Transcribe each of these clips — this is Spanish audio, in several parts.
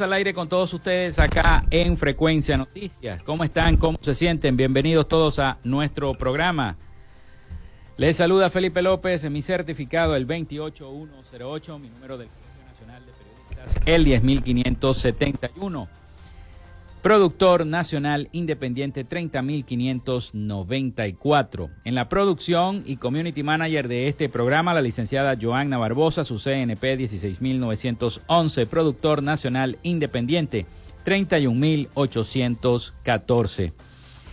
Al aire con todos ustedes acá en Frecuencia Noticias. ¿Cómo están? ¿Cómo se sienten? Bienvenidos todos a nuestro programa. Les saluda Felipe López, mi certificado el 28108, mi número del Colegio Nacional de Periodistas el 10571. Productor Nacional Independiente 30594. En la producción y community manager de este programa, la licenciada Joanna Barbosa, su CNP 16911. Productor Nacional Independiente 31814.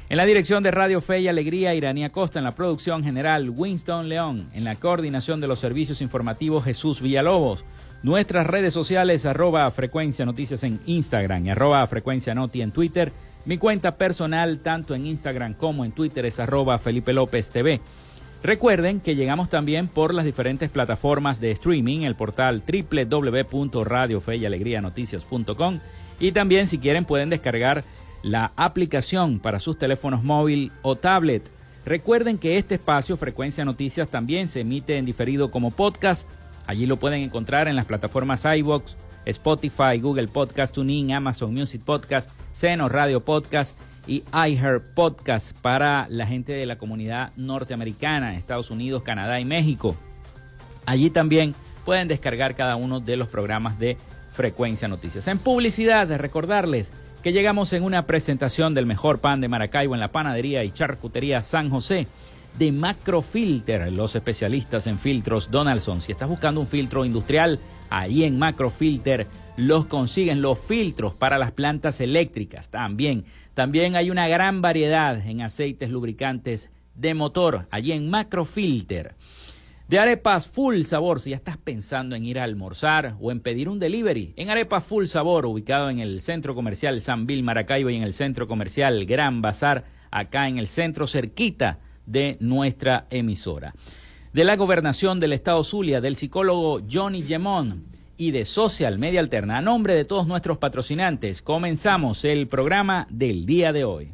En la dirección de Radio Fe y Alegría, Iranía Costa. En la producción general, Winston León. En la coordinación de los servicios informativos, Jesús Villalobos. Nuestras redes sociales, arroba frecuencia noticias en Instagram y arroba frecuencia noti en Twitter. Mi cuenta personal, tanto en Instagram como en Twitter, es arroba Felipe López TV. Recuerden que llegamos también por las diferentes plataformas de streaming, el portal www.radiofeyalegrianoticias.com y también si quieren pueden descargar la aplicación para sus teléfonos móvil o tablet. Recuerden que este espacio Frecuencia Noticias también se emite en diferido como podcast Allí lo pueden encontrar en las plataformas iVoox, Spotify, Google Podcast, TuneIn, Amazon Music Podcast, Seno Radio Podcast y iHeart Podcast para la gente de la comunidad norteamericana, Estados Unidos, Canadá y México. Allí también pueden descargar cada uno de los programas de Frecuencia Noticias. En publicidad, recordarles que llegamos en una presentación del mejor pan de Maracaibo en la panadería y charcutería San José de Macrofilter, los especialistas en filtros Donaldson. Si estás buscando un filtro industrial, ahí en Macrofilter los consiguen los filtros para las plantas eléctricas también. También hay una gran variedad en aceites lubricantes de motor, allí en Macrofilter. De arepas full sabor, si ya estás pensando en ir a almorzar o en pedir un delivery, en arepas full sabor, ubicado en el centro comercial San Bill Maracaibo y en el centro comercial Gran Bazar, acá en el centro cerquita de nuestra emisora. De la gobernación del estado Zulia, del psicólogo Johnny Gemón y de Social Media Alterna, a nombre de todos nuestros patrocinantes, comenzamos el programa del día de hoy.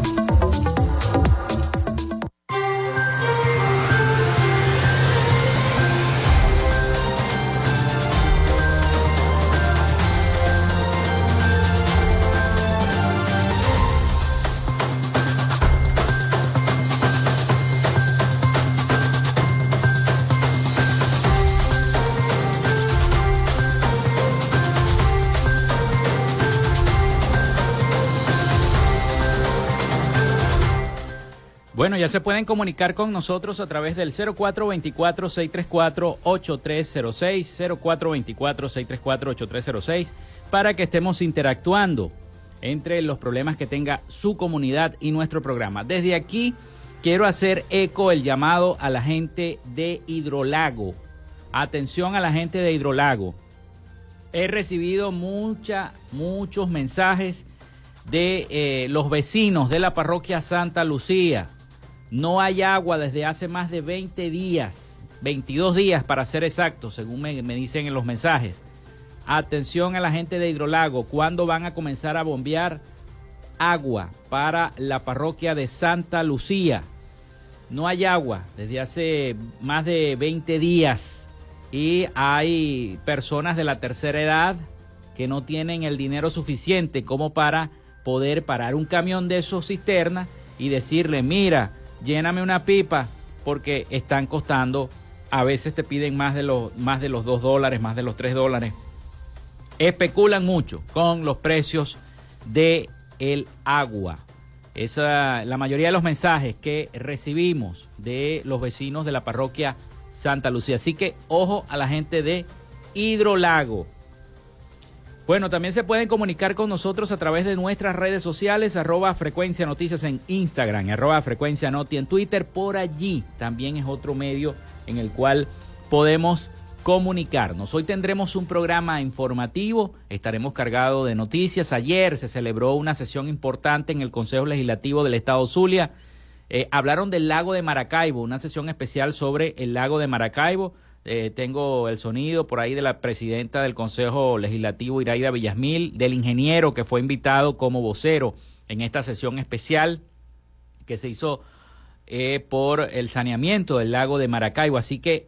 Ya se pueden comunicar con nosotros a través del 0424-634-8306, 0424-634-8306, para que estemos interactuando entre los problemas que tenga su comunidad y nuestro programa. Desde aquí quiero hacer eco el llamado a la gente de Hidrolago. Atención a la gente de Hidrolago. He recibido mucha, muchos mensajes de eh, los vecinos de la parroquia Santa Lucía no hay agua desde hace más de 20 días, 22 días para ser exacto, según me, dicen en los mensajes. Atención a la gente de Hidrolago, ¿cuándo van a comenzar a bombear agua para la parroquia de Santa Lucía? No hay agua desde hace más de 20 días y hay personas de la tercera edad que no tienen el dinero suficiente como para poder parar un camión de esos cisternas y decirle, mira, lléname una pipa porque están costando, a veces te piden más de los, más de los 2 dólares, más de los 3 dólares. Especulan mucho con los precios de el agua. Esa, la mayoría de los mensajes que recibimos de los vecinos de la parroquia Santa Lucía. Así que ojo a la gente de Hidrolago. Bueno, también se pueden comunicar con nosotros a través de nuestras redes sociales, arroba frecuencia noticias en Instagram, arroba frecuencia noti en Twitter. Por allí también es otro medio en el cual podemos comunicarnos. Hoy tendremos un programa informativo, estaremos cargados de noticias. Ayer se celebró una sesión importante en el Consejo Legislativo del Estado Zulia. Eh, hablaron del lago de Maracaibo, una sesión especial sobre el lago de Maracaibo. Eh, tengo el sonido por ahí de la presidenta del Consejo Legislativo, Iraida Villasmil, del ingeniero que fue invitado como vocero en esta sesión especial que se hizo eh, por el saneamiento del lago de Maracaibo. Así que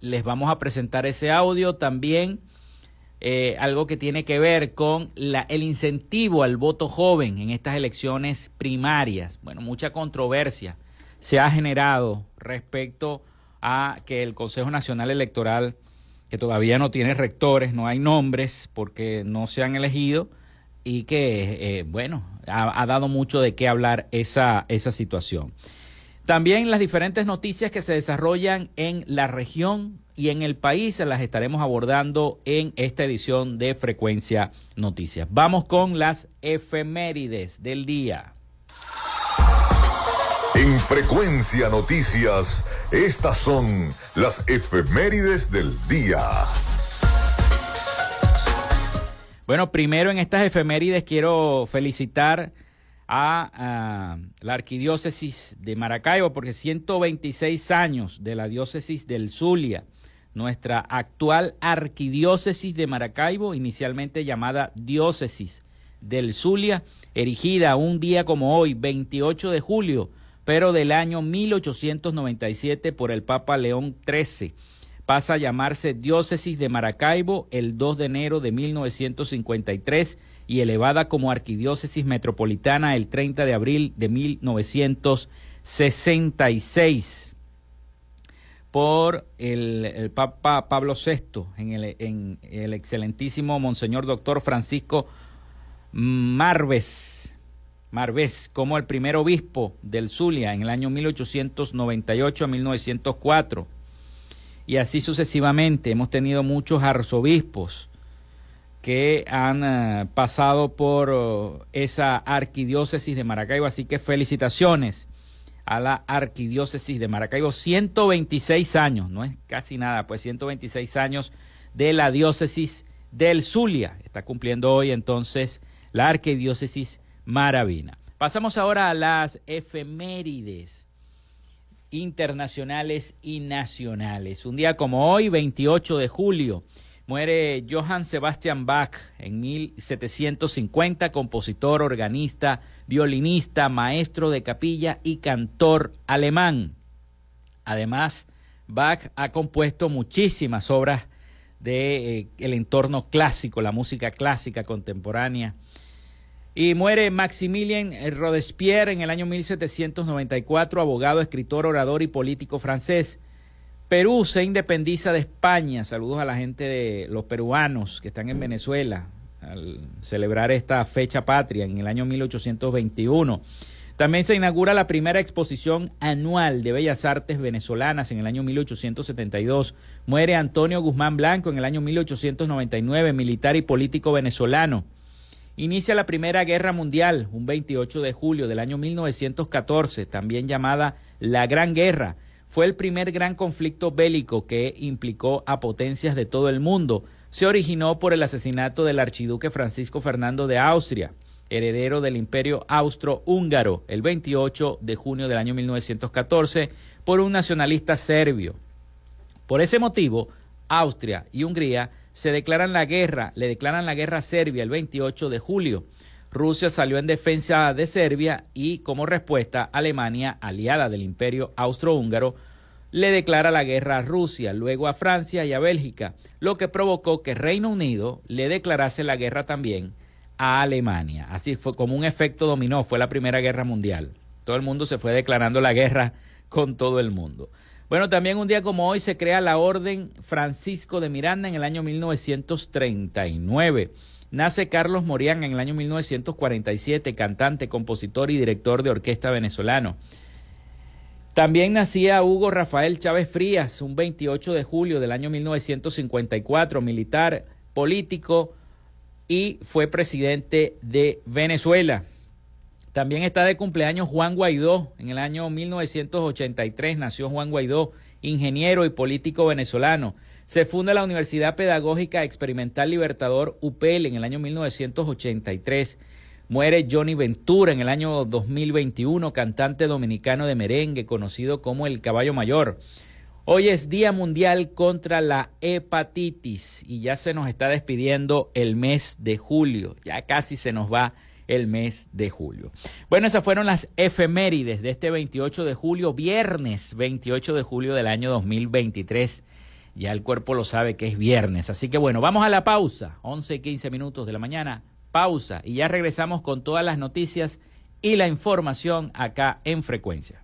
les vamos a presentar ese audio también. Eh, algo que tiene que ver con la, el incentivo al voto joven en estas elecciones primarias. Bueno, mucha controversia se ha generado respecto a que el Consejo Nacional Electoral, que todavía no tiene rectores, no hay nombres porque no se han elegido y que, eh, bueno, ha, dado mucho de qué hablar esa, esa situación. También las diferentes noticias que se desarrollan en la región y en el país las estaremos abordando en esta edición de Frecuencia Noticias. Vamos con las efemérides del día. En Frecuencia Noticias, estas son las efemérides del día. Bueno, primero en estas efemérides quiero felicitar a, la arquidiócesis de Maracaibo, porque 126 años de la diócesis del Zulia, nuestra actual arquidiócesis de Maracaibo, inicialmente llamada diócesis del Zulia, erigida un día como hoy, 28 de julio, pero del año 1897 por el Papa León XIII. Pasa a llamarse diócesis de Maracaibo el 2 de enero de 1953 y elevada como arquidiócesis metropolitana el 30 de abril de 1966 por el, Papa Pablo VI en el, en el excelentísimo Monseñor Doctor Francisco Marves, Marves como el primer obispo del Zulia en el año 1898 a 1904. Y así sucesivamente hemos tenido muchos arzobispos que han eh, pasado por oh, esa arquidiócesis de Maracaibo. Así que felicitaciones a la arquidiócesis de Maracaibo. 126 años, no es casi nada, pues 126 años de la diócesis del Zulia. Está cumpliendo hoy entonces la arquidiócesis Maravina. Pasamos ahora a las efemérides internacionales y nacionales. Un día como hoy, 28 de julio, Muere Johann Sebastian Bach en 1750, compositor, organista, violinista, maestro de capilla y cantor alemán. Además, Bach ha compuesto muchísimas obras de eh, el entorno clásico, la música clásica contemporánea. Y muere Maximilien Robespierre en el año 1794, abogado, escritor, orador y político francés. Perú se independiza de España. Saludos a la gente de los peruanos que están en Venezuela al celebrar esta fecha patria en el año 1821. También se inaugura la primera exposición anual de bellas artes venezolanas en el año 1872. Muere Antonio Guzmán Blanco en el año 1899, militar y político venezolano. Inicia la Primera Guerra Mundial un 28 de julio del año 1914, también llamada la Gran Guerra fue el primer gran conflicto bélico que implicó a potencias de todo el mundo. Se originó por el asesinato del archiduque Francisco Fernando de Austria, heredero del imperio austro-húngaro, el 28 de junio del año 1914, por un nacionalista serbio. Por ese motivo, Austria y Hungría se declaran la guerra, le declaran la guerra a Serbia el 28 de julio. Rusia salió en defensa de Serbia y como respuesta Alemania, aliada del imperio austrohúngaro, le declara la guerra a Rusia, luego a Francia y a Bélgica, lo que provocó que Reino Unido le declarase la guerra también a Alemania. Así fue como un efecto dominó, fue la Primera Guerra Mundial. Todo el mundo se fue declarando la guerra con todo el mundo. Bueno, también un día como hoy se crea la Orden Francisco de Miranda en el año 1939. Nace Carlos Morián en el año 1947, cantante, compositor y director de orquesta venezolano. También nacía Hugo Rafael Chávez Frías, un 28 de julio del año 1954, militar, político y fue presidente de Venezuela. También está de cumpleaños Juan Guaidó. En el año 1983 nació Juan Guaidó, ingeniero y político venezolano. Se funda la Universidad Pedagógica Experimental Libertador UPEL en el año 1983. Muere Johnny Ventura en el año 2021, cantante dominicano de merengue conocido como el Caballo Mayor. Hoy es Día Mundial contra la Hepatitis y ya se nos está despidiendo el mes de julio, ya casi se nos va el mes de julio. Bueno, esas fueron las efemérides de este 28 de julio, viernes 28 de julio del año 2023. Ya el cuerpo lo sabe que es viernes. Así que bueno, vamos a la pausa. 11 y 15 minutos de la mañana. Pausa. Y ya regresamos con todas las noticias y la información acá en frecuencia.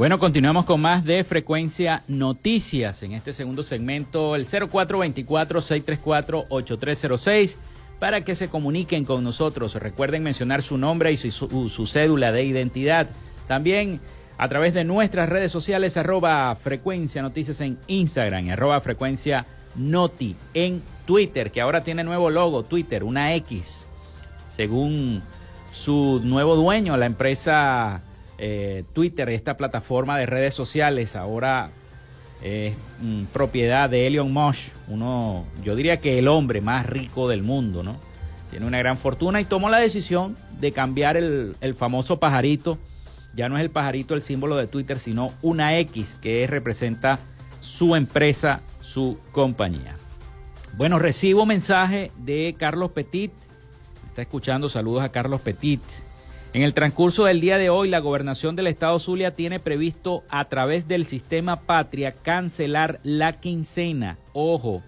Bueno, continuamos con más de Frecuencia Noticias. En este segundo segmento, el 0424-634-8306, para que se comuniquen con nosotros. Recuerden mencionar su nombre y su, cédula de identidad. También a través de nuestras redes sociales, arroba Frecuencia Noticias en Instagram, arroba Frecuencia Noti en Twitter, que ahora tiene nuevo logo, Twitter, una X, según su nuevo dueño, la empresa eh, Twitter, esta plataforma de redes sociales, ahora es mm, propiedad de Elon Musk, uno, yo diría que el hombre más rico del mundo, ¿no? Tiene una gran fortuna y tomó la decisión de cambiar el, famoso pajarito. Ya no es el pajarito el símbolo de Twitter, sino una X que representa su empresa, su compañía. Bueno, recibo mensaje de Carlos Petit. Está escuchando, saludos a Carlos Petit. En el transcurso del día de hoy, la gobernación del estado Zulia tiene previsto a través del sistema Patria cancelar la quincena. Ojo,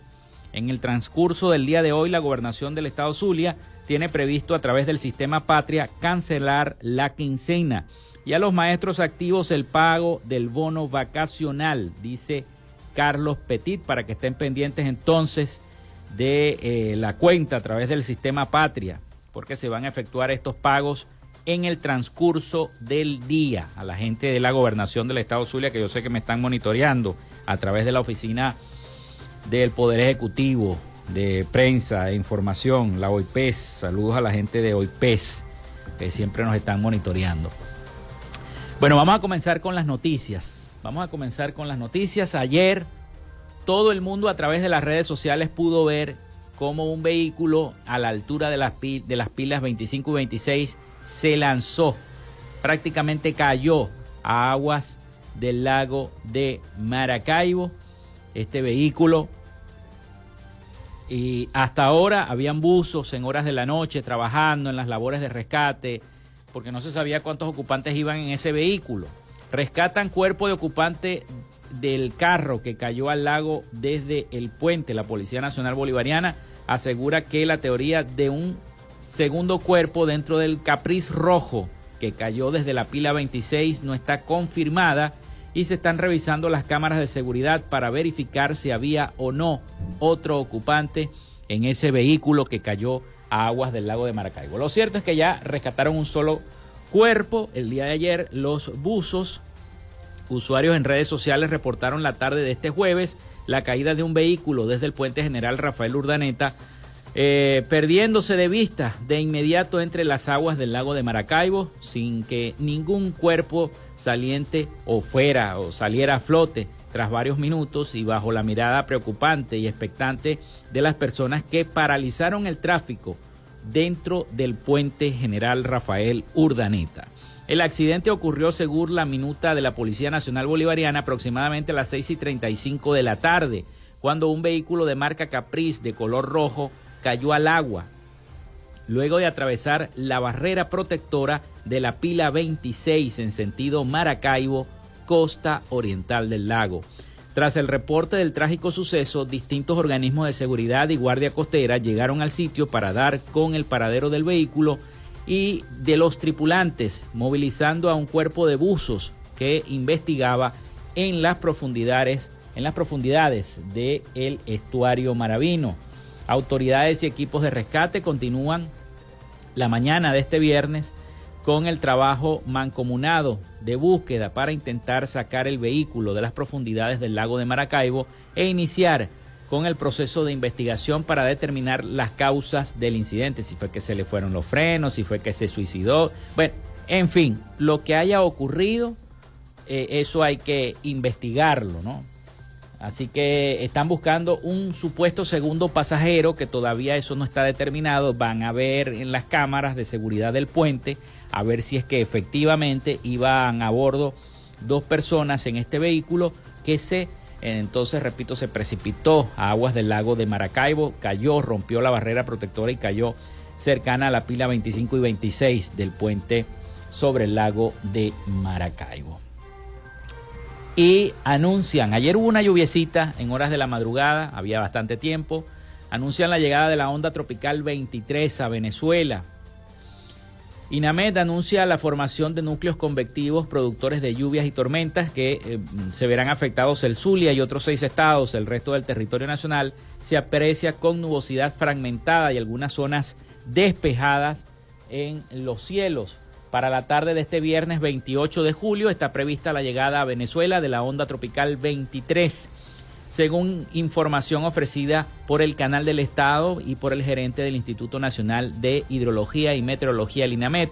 en el transcurso del día de hoy, la gobernación del estado Zulia tiene previsto a través del sistema Patria cancelar la quincena y a los maestros activos el pago del bono vacacional, dice Carlos Petit, para que estén pendientes entonces de eh, la cuenta a través del sistema Patria, porque se van a efectuar estos pagos en el transcurso del día a la gente de la gobernación del estado Zulia, que yo sé que me están monitoreando a través de la oficina del Poder Ejecutivo, de prensa e información, la OIPES. Saludos a la gente de OIPES, que siempre nos están monitoreando. Bueno, vamos a comenzar con las noticias. Vamos a comenzar con las noticias. Ayer todo el mundo a través de las redes sociales pudo ver cómo un vehículo a la altura de las, de las pilas 25 y 26 se lanzó, prácticamente cayó a aguas del lago de Maracaibo. Este vehículo y hasta ahora habían buzos en horas de la noche trabajando en las labores de rescate porque no se sabía cuántos ocupantes iban en ese vehículo. Rescatan cuerpo de ocupante del carro que cayó al lago desde el puente. La Policía Nacional Bolivariana asegura que la teoría de un segundo cuerpo dentro del Capriz Rojo que cayó desde la pila 26 no está confirmada y se están revisando las cámaras de seguridad para verificar si había o no otro ocupante en ese vehículo que cayó a aguas del lago de Maracaibo. Lo cierto es que ya rescataron un solo cuerpo. El día de ayer los buzos Usuarios en redes sociales reportaron la tarde de este jueves la caída de un vehículo desde el puente general Rafael Urdaneta, eh, perdiéndose de vista de inmediato entre las aguas del lago de Maracaibo, sin que ningún cuerpo saliente o fuera o saliera a flote tras varios minutos y bajo la mirada preocupante y expectante de las personas que paralizaron el tráfico dentro del puente general Rafael Urdaneta. El accidente ocurrió según la minuta de la Policía Nacional Bolivariana aproximadamente a las 6 y 35 de la tarde, cuando un vehículo de marca Caprice de color rojo cayó al agua, luego de atravesar la barrera protectora de la pila 26 en sentido Maracaibo, costa oriental del lago. Tras el reporte del trágico suceso, distintos organismos de seguridad y guardia costera llegaron al sitio para dar con el paradero del vehículo y de los tripulantes, movilizando a un cuerpo de buzos que investigaba en las profundidades, en las profundidades del estuario maravino. Autoridades y equipos de rescate continúan la mañana de este viernes con el trabajo mancomunado de búsqueda para intentar sacar el vehículo de las profundidades del lago de Maracaibo e iniciar con el proceso de investigación para determinar las causas del incidente, si fue que se le fueron los frenos, si fue que se suicidó, bueno, en fin, lo que haya ocurrido, eh, eso hay que investigarlo, ¿no? Así que están buscando un supuesto segundo pasajero que todavía eso no está determinado. Van a ver en las cámaras de seguridad del puente a ver si es que efectivamente iban a bordo dos personas en este vehículo que se entonces repito se precipitó a aguas del lago de Maracaibo, cayó, rompió la barrera protectora y cayó cercana a la pila 25 y 26 del puente sobre el lago de Maracaibo y anuncian, ayer hubo una lluviecita en horas de la madrugada, había bastante tiempo, anuncian la llegada de la onda tropical 23 a Venezuela. INAMED anuncia la formación de núcleos convectivos productores de lluvias y tormentas que eh, se verán afectados el Zulia y otros seis estados, el resto del territorio nacional se aprecia con nubosidad fragmentada y algunas zonas despejadas en los cielos. Para la tarde de este viernes 28 de julio está prevista la llegada a Venezuela de la onda tropical 23, según información ofrecida por el Canal del Estado y por el gerente del Instituto Nacional de Hidrología y Meteorología, el INAMET.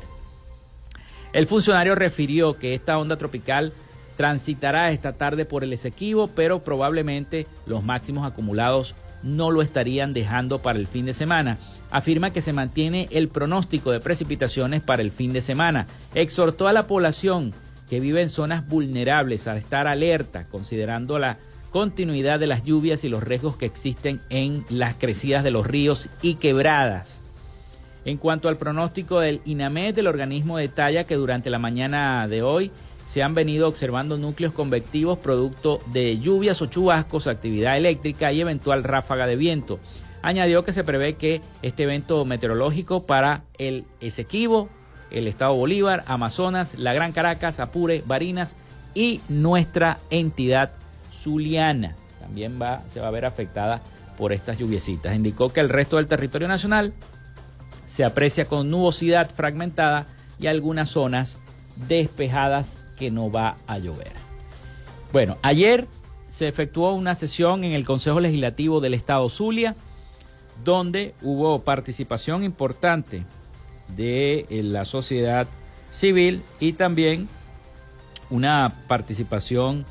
El funcionario refirió que esta onda tropical transitará esta tarde por el Esequibo, pero probablemente los máximos acumulados no lo estarían dejando para el fin de semana afirma que se mantiene el pronóstico de precipitaciones para el fin de semana. Exhortó a la población que vive en zonas vulnerables a estar alerta, considerando la continuidad de las lluvias y los riesgos que existen en las crecidas de los ríos y quebradas. En cuanto al pronóstico del INAMED, el organismo detalla que durante la mañana de hoy se han venido observando núcleos convectivos producto de lluvias o chubascos, actividad eléctrica y eventual ráfaga de viento. Añadió que se prevé que este evento meteorológico para el Esequibo, el Estado Bolívar, Amazonas, la Gran Caracas, Apure, Barinas y nuestra entidad zuliana también va, se va a ver afectada por estas lluviecitas. Indicó que el resto del territorio nacional se aprecia con nubosidad fragmentada y algunas zonas despejadas que no va a llover. Bueno, ayer se efectuó una sesión en el Consejo Legislativo del Estado Zulia donde hubo participación importante de eh, la sociedad civil y también una participación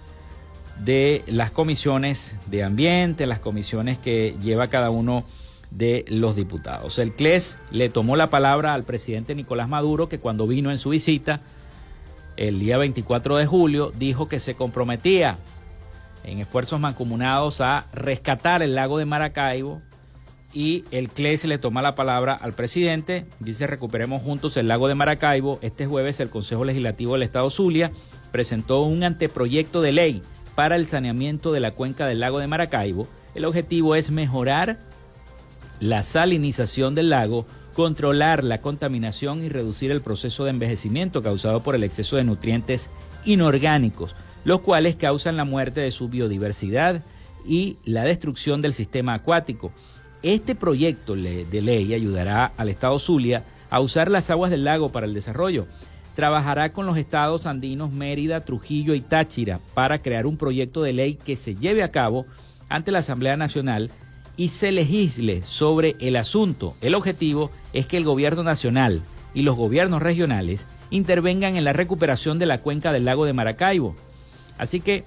de las comisiones de ambiente, las comisiones que lleva cada uno de los diputados. El CLES le tomó la palabra al presidente Nicolás Maduro, que cuando vino en su visita el día 24 de julio, dijo que se comprometía en esfuerzos mancomunados a rescatar el lago de Maracaibo y el CLES le toma la palabra al presidente. Dice recuperemos juntos el lago de Maracaibo. Este jueves el Consejo Legislativo del Estado Zulia presentó un anteproyecto de ley para el saneamiento de la cuenca del lago de Maracaibo. El objetivo es mejorar la salinización del lago, controlar la contaminación y reducir el proceso de envejecimiento causado por el exceso de nutrientes inorgánicos, los cuales causan la muerte de su biodiversidad y la destrucción del sistema acuático. Este proyecto de ley ayudará al Estado Zulia a usar las aguas del lago para el desarrollo. trabajará con los estados andinos Mérida, Trujillo y Táchira para crear un proyecto de ley que se lleve a cabo ante la Asamblea Nacional y se legisle sobre el asunto. El objetivo es que el gobierno nacional y los gobiernos regionales intervengan en la recuperación de la cuenca del lago de Maracaibo. Así que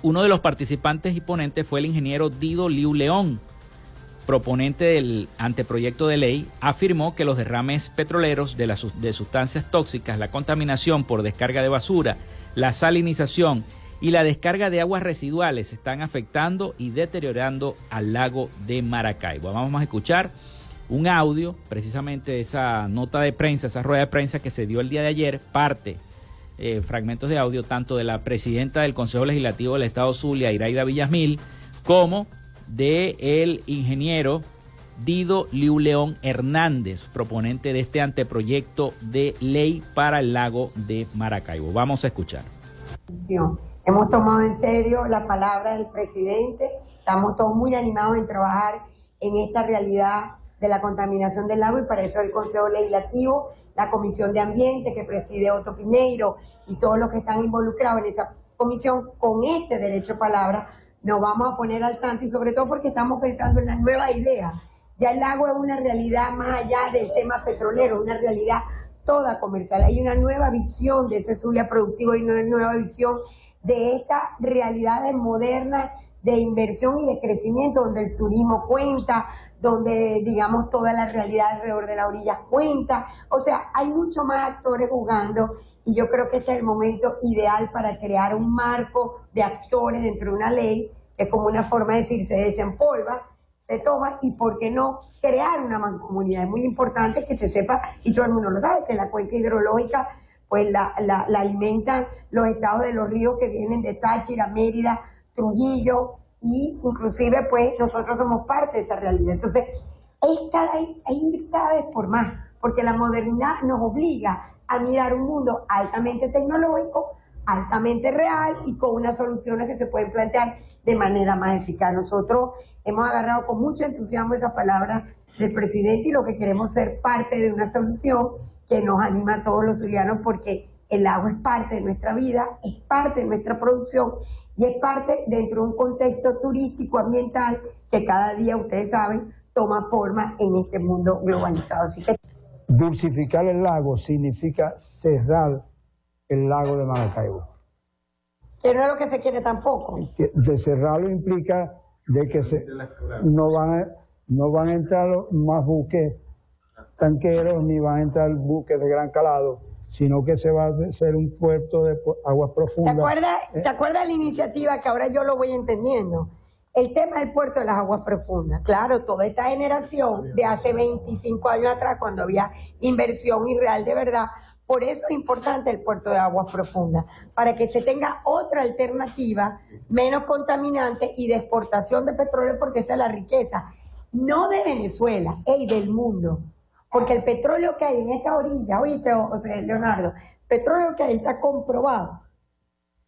uno de los participantes y ponentes fue el ingeniero Dido Liu León, proponente del anteproyecto de ley, afirmó que los derrames petroleros de, las, de sustancias tóxicas, la contaminación por descarga de basura, la salinización y la descarga de aguas residuales están afectando y deteriorando al lago de Maracaibo. Vamos a escuchar un audio, precisamente de esa nota de prensa, esa rueda de prensa que se dio el día de ayer, parte, eh, fragmentos de audio, tanto de la presidenta del Consejo Legislativo del Estado Zulia, Iraida Villasmil, como de el ingeniero Dido Liu León Hernández, proponente de este anteproyecto de ley para el lago de Maracaibo. Vamos a escuchar. Hemos tomado en serio la palabra del presidente, estamos todos muy animados en trabajar en esta realidad de la contaminación del lago y para eso el Consejo Legislativo, la Comisión de Ambiente que preside Otto Pineiro y todos los que están involucrados en esa comisión con este derecho a palabra, nos vamos a poner al tanto y sobre todo porque estamos pensando en las nuevas ideas. Ya el lago es una realidad más allá del tema petrolero, una realidad toda comercial. Hay una nueva visión de ese Zulia productivo y una nueva visión de esta realidad moderna de inversión y de crecimiento, donde el turismo cuenta, donde digamos toda la realidad alrededor de la orilla cuenta. O sea, hay mucho más actores jugando y yo creo que este es el momento ideal para crear un marco de actores dentro de una ley, que es como una forma de decir, se desempolva, se toma y por qué no crear una mancomunidad. Es muy importante que se sepa, y todo el mundo lo sabe, que la cuenca hidrológica pues la, la, la alimentan los estados de los ríos que vienen de Táchira, Mérida, Trujillo, y inclusive pues nosotros somos parte de esa realidad. Entonces, es cada, hay cada vez por más, porque la modernidad nos obliga a mirar un mundo altamente tecnológico, altamente real y con unas soluciones que se pueden plantear de manera más eficaz. Nosotros hemos agarrado con mucho entusiasmo esa palabra del presidente y lo que queremos ser parte de una solución que nos anima a todos los zulianos porque el agua es parte de nuestra vida, es parte de nuestra producción y es parte dentro de un contexto turístico, ambiental, que cada día, ustedes saben, toma forma en este mundo globalizado. Así que... Dulcificar el lago significa cerrar el lago de Maracaibo. Que no es lo que se quiere tampoco. De cerrarlo implica de que se, no, van a, no van a entrar más buques tanqueros ni van a entrar buques de gran calado sino que se va a hacer un puerto de aguas profundas. ¿Te acuerdas, ¿te acuerdas la iniciativa que ahora yo lo voy entendiendo? El tema del puerto de las aguas profundas. Claro, toda esta generación de hace 25 años atrás, cuando había inversión irreal de verdad, por eso es importante el puerto de aguas profundas, para que se tenga otra alternativa menos contaminante y de exportación de petróleo, porque esa es la riqueza, no de Venezuela, y del mundo. Porque el petróleo que hay en esta orilla, oíste, José Leonardo, petróleo que hay está comprobado.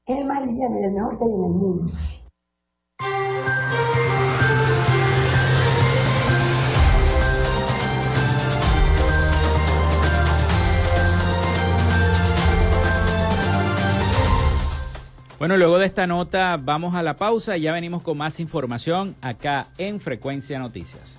Es el más liviano y el mejor que hay en el mundo. Bueno, luego de esta nota vamos a la pausa y ya venimos con más información acá en Frecuencia Noticias.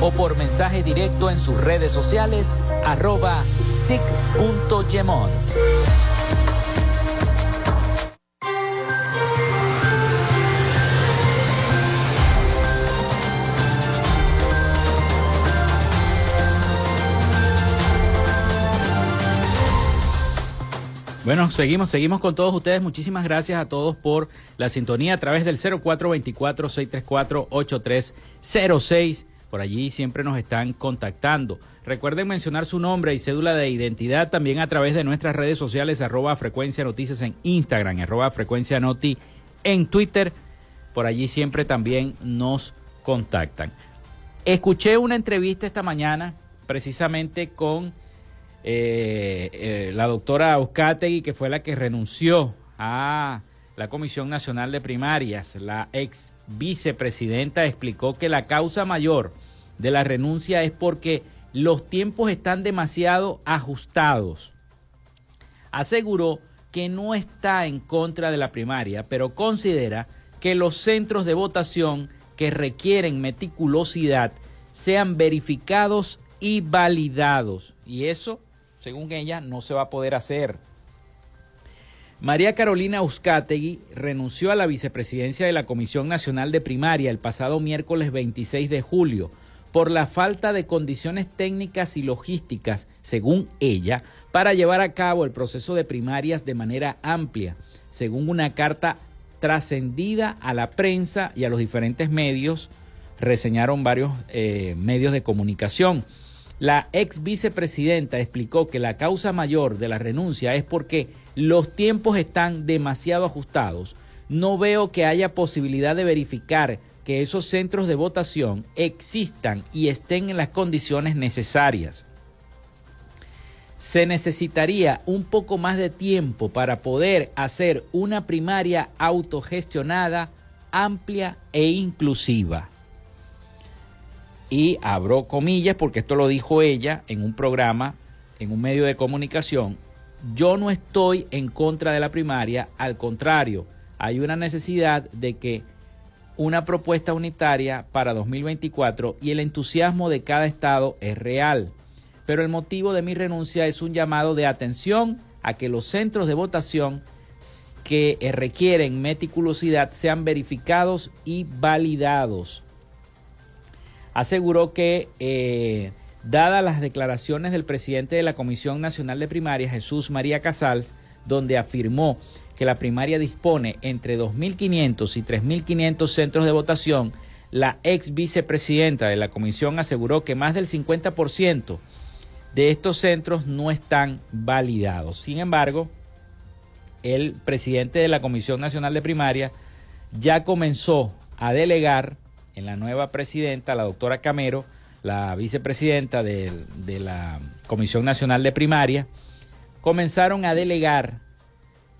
o por mensaje directo en sus redes sociales arroba sic.gemont. Bueno, seguimos, seguimos con todos ustedes. Muchísimas gracias a todos por la sintonía a través del 0424-634-8306. Por allí siempre nos están contactando. Recuerden mencionar su nombre y cédula de identidad también a través de nuestras redes sociales, arroba frecuencia noticias en Instagram, arroba frecuencia noti en Twitter. Por allí siempre también nos contactan. Escuché una entrevista esta mañana precisamente con eh, eh, la doctora Euskategui, que fue la que renunció a la Comisión Nacional de Primarias. La ex vicepresidenta explicó que la causa mayor de la renuncia es porque los tiempos están demasiado ajustados. Aseguró que no está en contra de la primaria, pero considera que los centros de votación que requieren meticulosidad sean verificados y validados. Y eso, según ella, no se va a poder hacer. María Carolina Euskategui renunció a la vicepresidencia de la Comisión Nacional de Primaria el pasado miércoles 26 de julio por la falta de condiciones técnicas y logísticas, según ella, para llevar a cabo el proceso de primarias de manera amplia, según una carta trascendida a la prensa y a los diferentes medios reseñaron varios eh, medios de comunicación. La ex vicepresidenta explicó que la causa mayor de la renuncia es porque los tiempos están demasiado ajustados. No veo que haya posibilidad de verificar que esos centros de votación existan y estén en las condiciones necesarias. Se necesitaría un poco más de tiempo para poder hacer una primaria autogestionada, amplia e inclusiva. Y abro comillas porque esto lo dijo ella en un programa, en un medio de comunicación. Yo no estoy en contra de la primaria, al contrario, hay una necesidad de que una propuesta unitaria para 2024 y el entusiasmo de cada estado es real. Pero el motivo de mi renuncia es un llamado de atención a que los centros de votación que requieren meticulosidad sean verificados y validados. Aseguró que, eh, dadas las declaraciones del presidente de la Comisión Nacional de Primaria, Jesús María Casals, donde afirmó que la primaria dispone entre 2.500 y 3.500 centros de votación, la ex vicepresidenta de la comisión aseguró que más del 50% de estos centros no están validados. Sin embargo, el presidente de la Comisión Nacional de Primaria ya comenzó a delegar en la nueva presidenta, la doctora Camero, la vicepresidenta de, de la Comisión Nacional de Primaria, comenzaron a delegar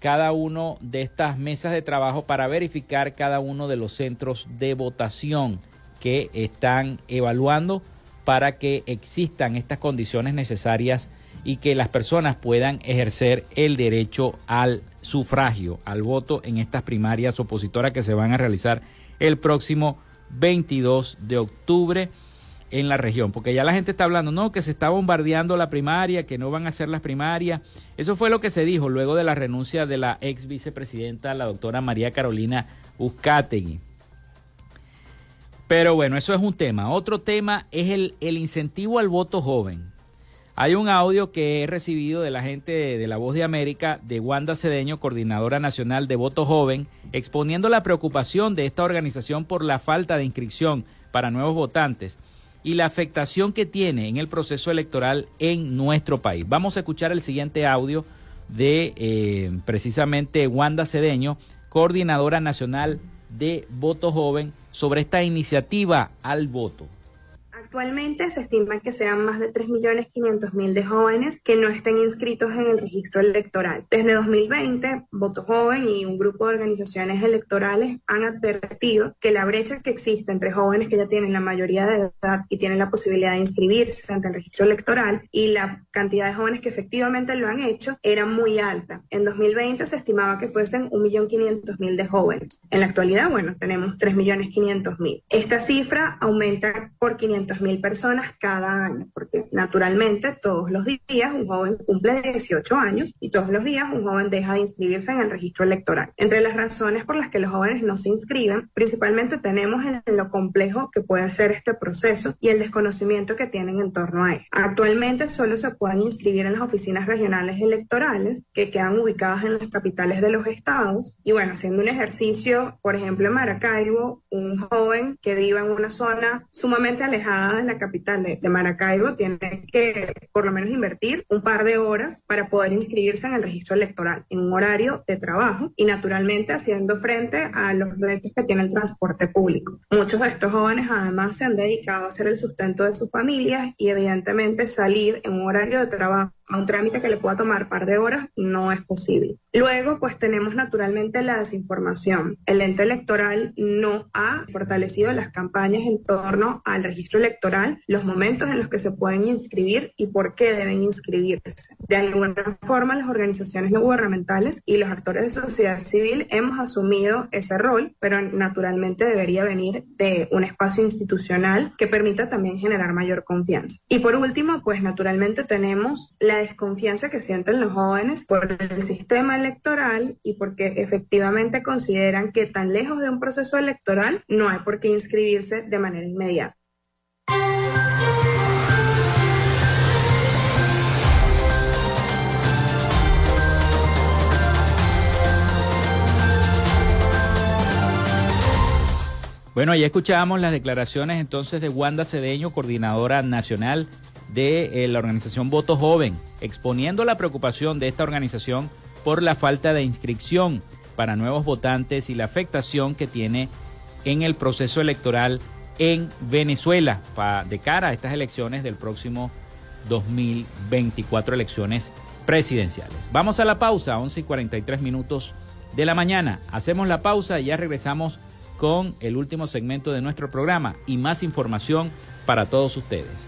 cada uno de estas mesas de trabajo para verificar cada uno de los centros de votación que están evaluando para que existan estas condiciones necesarias y que las personas puedan ejercer el derecho al sufragio, al voto en estas primarias opositoras que se van a realizar el próximo 22 de octubre en la región, porque ya la gente está hablando, no, que se está bombardeando la primaria, que no van a hacer las primarias. Eso fue lo que se dijo luego de la renuncia de la ex vicepresidenta, la doctora María Carolina Uzcategui. Pero bueno, eso es un tema. Otro tema es el, el incentivo al voto joven. Hay un audio que he recibido de la gente de La Voz de América, de Wanda Cedeño, coordinadora nacional de voto joven, exponiendo la preocupación de esta organización por la falta de inscripción para nuevos votantes y la afectación que tiene en el proceso electoral en nuestro país. Vamos a escuchar el siguiente audio de eh, precisamente Wanda Cedeño, coordinadora nacional de Voto Joven, sobre esta iniciativa al voto. Actualmente se estima que sean más de 3.500.000 de jóvenes que no estén inscritos en el registro electoral. Desde 2020, Voto Joven y un grupo de organizaciones electorales han advertido que la brecha que existe entre jóvenes que ya tienen la mayoría de edad y tienen la posibilidad de inscribirse ante el registro electoral y la cantidad de jóvenes que efectivamente lo han hecho era muy alta. En 2020 se estimaba que fuesen 1.500.000 de jóvenes. En la actualidad, bueno, tenemos 3.500.000. Esta cifra aumenta por 500 mil personas cada año, porque naturalmente todos los días un joven cumple 18 años y todos los días un joven deja de inscribirse en el registro electoral. Entre las razones por las que los jóvenes no se inscriben, principalmente tenemos en lo complejo que puede ser este proceso y el desconocimiento que tienen en torno a él. Actualmente solo se pueden inscribir en las oficinas regionales electorales que quedan ubicadas en las capitales de los estados y bueno, haciendo un ejercicio, por ejemplo en Maracaibo, un joven que viva en una zona sumamente alejada en la capital de, Maracaibo tiene que por lo menos invertir un par de horas para poder inscribirse en el registro electoral en un horario de trabajo y naturalmente haciendo frente a los retos que tiene el transporte público. Muchos de estos jóvenes además se han dedicado a hacer el sustento de sus familias y evidentemente salir en un horario de trabajo a un trámite que le pueda tomar par de horas no es posible. Luego, pues tenemos naturalmente la desinformación. El ente electoral no ha fortalecido las campañas en torno al registro electoral, los momentos en los que se pueden inscribir y por qué deben inscribirse. De alguna forma, las organizaciones no gubernamentales y los actores de sociedad civil hemos asumido ese rol, pero naturalmente debería venir de un espacio institucional que permita también generar mayor confianza. Y por último, pues naturalmente tenemos la desconfianza que sienten los jóvenes por el sistema electoral y porque efectivamente consideran que tan lejos de un proceso electoral no hay por qué inscribirse de manera inmediata. Bueno, ya escuchábamos las declaraciones entonces de Wanda Cedeño, coordinadora nacional de eh, la organización Voto Joven, exponiendo la preocupación de esta organización por la falta de inscripción para nuevos votantes y la afectación que tiene en el proceso electoral en Venezuela de cara a estas elecciones del próximo 2024, elecciones presidenciales. Vamos a la pausa, 11 y 43 minutos de la mañana. Hacemos la pausa y ya regresamos con el último segmento de nuestro programa y más información para todos ustedes.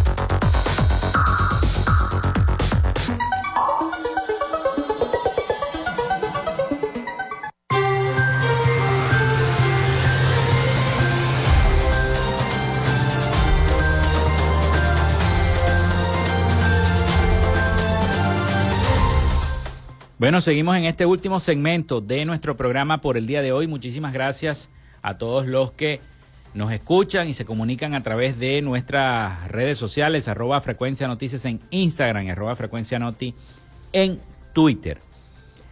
Bueno, seguimos en este último segmento de nuestro programa por el día de hoy. Muchísimas gracias a todos los que nos escuchan y se comunican a través de nuestras redes sociales, arroba frecuencia noticias en Instagram, arroba frecuencia noti en Twitter.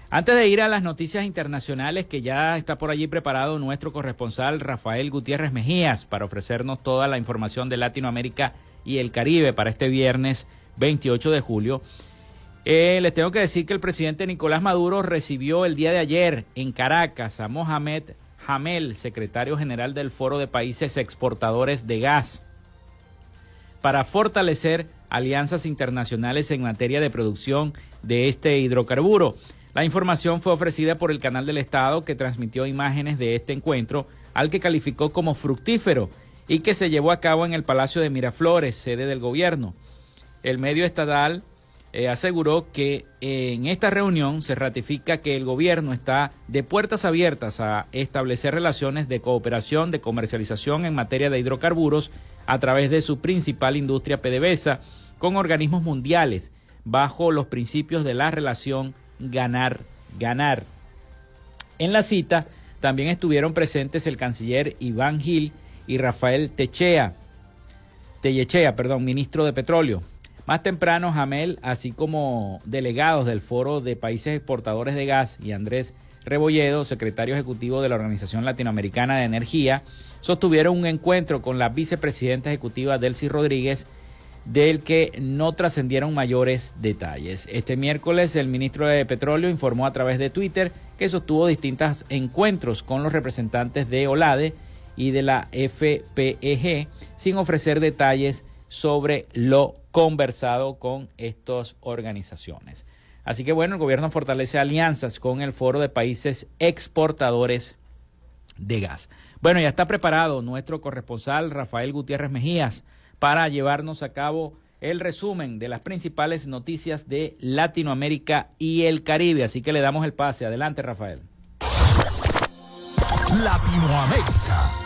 Antes de ir a las noticias internacionales, que ya está por allí preparado nuestro corresponsal Rafael Gutiérrez Mejías para ofrecernos toda la información de Latinoamérica y el Caribe para este viernes 28 de julio. Eh, les tengo que decir que el presidente Nicolás Maduro recibió el día de ayer en Caracas a Mohamed Hamel, secretario general del Foro de Países Exportadores de Gas, para fortalecer alianzas internacionales en materia de producción de este hidrocarburo. La información fue ofrecida por el canal del Estado que transmitió imágenes de este encuentro, al que calificó como fructífero y que se llevó a cabo en el Palacio de Miraflores, sede del gobierno. El medio estatal eh, aseguró que en esta reunión se ratifica que el gobierno está de puertas abiertas a establecer relaciones de cooperación, de comercialización en materia de hidrocarburos a través de su principal industria PDVSA con organismos mundiales bajo los principios de la relación ganar-ganar. En la cita también estuvieron presentes el canciller Iván Gil y Rafael Techea, Tellechea, perdón, ministro de Petróleo. Más temprano, Jamel, así como delegados del Foro de Países Exportadores de Gas y Andrés Rebolledo, secretario ejecutivo de la Organización Latinoamericana de Energía, sostuvieron un encuentro con la vicepresidenta ejecutiva Delcy Rodríguez, del que no trascendieron mayores detalles. Este miércoles el ministro de Petróleo informó a través de Twitter que sostuvo distintos encuentros con los representantes de OLADE y de la FPEG sin ofrecer detalles sobre lo conversado con estas organizaciones. Así que bueno, el gobierno fortalece alianzas con el Foro de Países Exportadores de Gas. Bueno, ya está preparado nuestro corresponsal Rafael Gutiérrez Mejías para llevarnos a cabo el resumen de las principales noticias de Latinoamérica y el Caribe. Así que le damos el pase. Adelante, Rafael. Latinoamérica.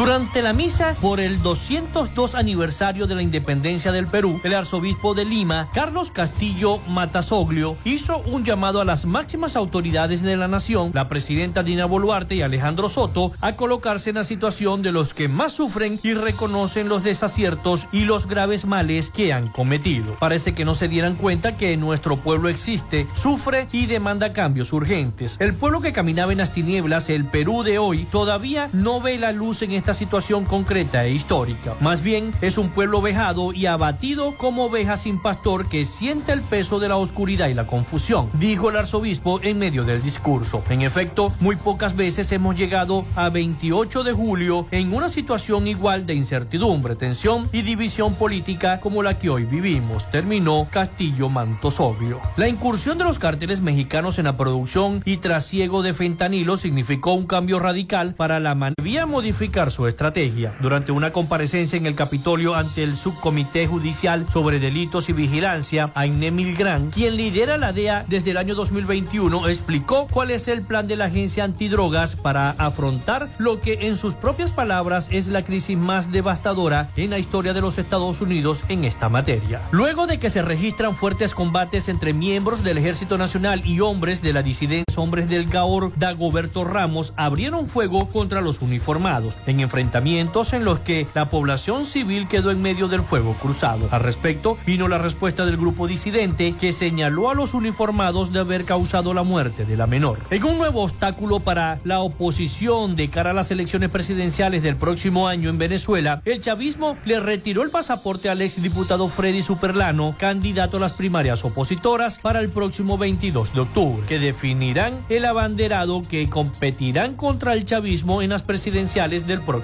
Durante la misa por el 202 aniversario de la independencia del Perú, el arzobispo de Lima, Carlos Castillo Matasoglio, hizo un llamado a las máximas autoridades de la nación, la presidenta Dina Boluarte y Alejandro Soto, a colocarse en la situación de los que más sufren y reconocen los desaciertos y los graves males que han cometido. Parece que no se dieran cuenta que nuestro pueblo existe, sufre y demanda cambios urgentes. El pueblo que caminaba en las tinieblas, el Perú de hoy, todavía no ve la luz en esta situación concreta e histórica. Más bien es un pueblo vejado y abatido como oveja sin pastor que siente el peso de la oscuridad y la confusión, dijo el arzobispo en medio del discurso. En efecto, muy pocas veces hemos llegado a 28 de julio en una situación igual de incertidumbre, tensión y división política como la que hoy vivimos, terminó Castillo Mantosoglio. La incursión de los cárteles mexicanos en la producción y trasiego de fentanilo significó un cambio radical para la manera modificar su estrategia. Durante una comparecencia en el Capitolio ante el Subcomité Judicial sobre Delitos y Vigilancia, Aine Milgrán, quien lidera la DEA desde el año 2021, explicó cuál es el plan de la agencia antidrogas para afrontar lo que en sus propias palabras es la crisis más devastadora en la historia de los Estados Unidos en esta materia. Luego de que se registran fuertes combates entre miembros del Ejército Nacional y hombres de la disidencia, hombres del GAOR Dagoberto Ramos abrieron fuego contra los uniformados en enfrentamientos en los que la población civil quedó en medio del fuego cruzado. Al respecto, vino la respuesta del grupo disidente que señaló a los uniformados de haber causado la muerte de la menor. En un nuevo obstáculo para la oposición de cara a las elecciones presidenciales del próximo año en Venezuela, el chavismo le retiró el pasaporte al exdiputado Freddy Superlano, candidato a las primarias opositoras para el próximo 22 de octubre, que definirán el abanderado que competirán contra el chavismo en las presidenciales del próximo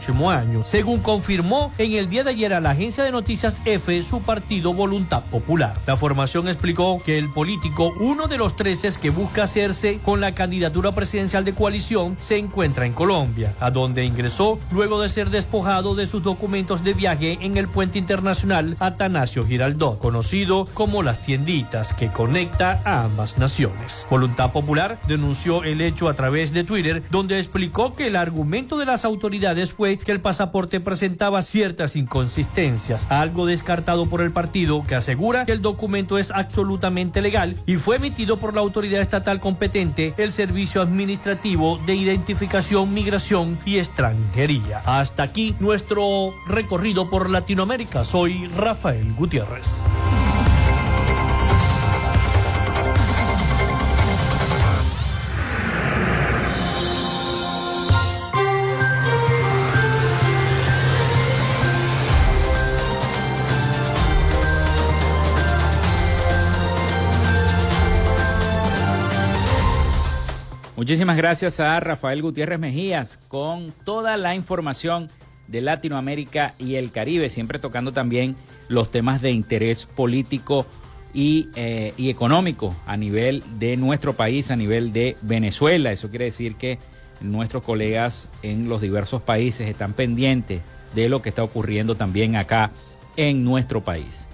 según confirmó en el día de ayer a la agencia de noticias F su partido Voluntad Popular. La formación explicó que el político, uno de los 13 que busca hacerse con la candidatura presidencial de coalición, se encuentra en Colombia, a donde ingresó luego de ser despojado de sus documentos de viaje en el puente internacional Atanasio Giraldot, conocido como las tienditas que conecta a ambas naciones. Voluntad Popular denunció el hecho a través de Twitter, donde explicó que el argumento de las autoridades fue que el pasaporte presentaba ciertas inconsistencias, algo descartado por el partido que asegura que el documento es absolutamente legal y fue emitido por la autoridad estatal competente, el Servicio Administrativo de Identificación, Migración y Extranjería. Hasta aquí nuestro recorrido por Latinoamérica. Soy Rafael Gutiérrez. Muchísimas gracias a Rafael Gutiérrez Mejías con toda la información de Latinoamérica y el Caribe, siempre tocando también los temas de interés político y, eh, y, económico a nivel de nuestro país, a nivel de Venezuela. Eso quiere decir que nuestros colegas en los diversos países están pendientes de lo que está ocurriendo también acá en nuestro país.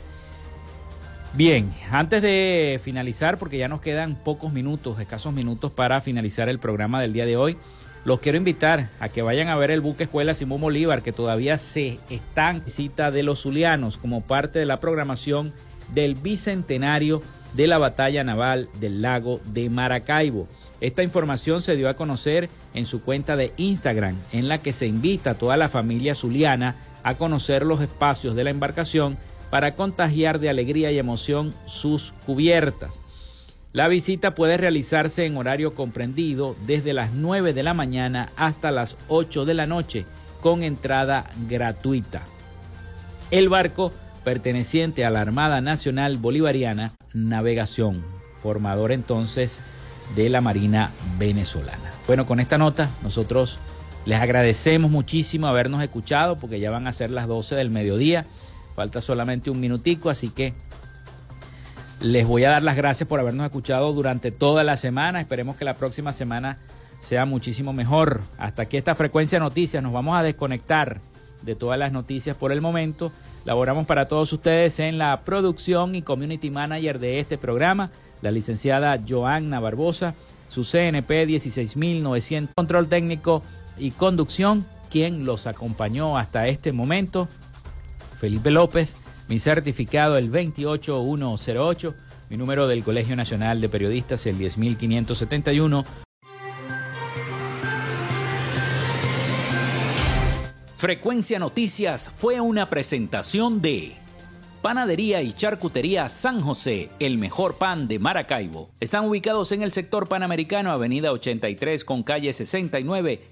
Bien, antes de finalizar, porque ya nos quedan pocos minutos, escasos minutos para finalizar el programa del día de hoy, los quiero invitar a que vayan a ver el buque Escuela Simón Bolívar, que todavía se está en visita de los Zulianos como parte de la programación del bicentenario de la batalla naval del lago de Maracaibo. Esta información se dio a conocer en su cuenta de Instagram, en la que se invita a toda la familia zuliana a conocer los espacios de la embarcación para contagiar de alegría y emoción sus cubiertas. La visita puede realizarse en horario comprendido desde las 9 de la mañana hasta las 8 de la noche con entrada gratuita. El barco perteneciente a la Armada Nacional Bolivariana Navegación, formador entonces de la Marina venezolana. Bueno, con esta nota nosotros les agradecemos muchísimo habernos escuchado porque ya van a ser las 12 del mediodía. Falta solamente un minutico, así que les voy a dar las gracias por habernos escuchado durante toda la semana. Esperemos que la próxima semana sea muchísimo mejor. Hasta aquí esta frecuencia de noticias. Nos vamos a desconectar de todas las noticias por el momento. Laboramos para todos ustedes en la producción y community manager de este programa, la licenciada Joanna Barbosa, su CNP 16900, control técnico y conducción quien los acompañó hasta este momento, Felipe López, mi certificado el 28108, mi número del Colegio Nacional de Periodistas el 10571. Frecuencia Noticias fue una presentación de Panadería y Charcutería San José, el mejor pan de Maracaibo. Están ubicados en el sector panamericano, Avenida 83 con calle 69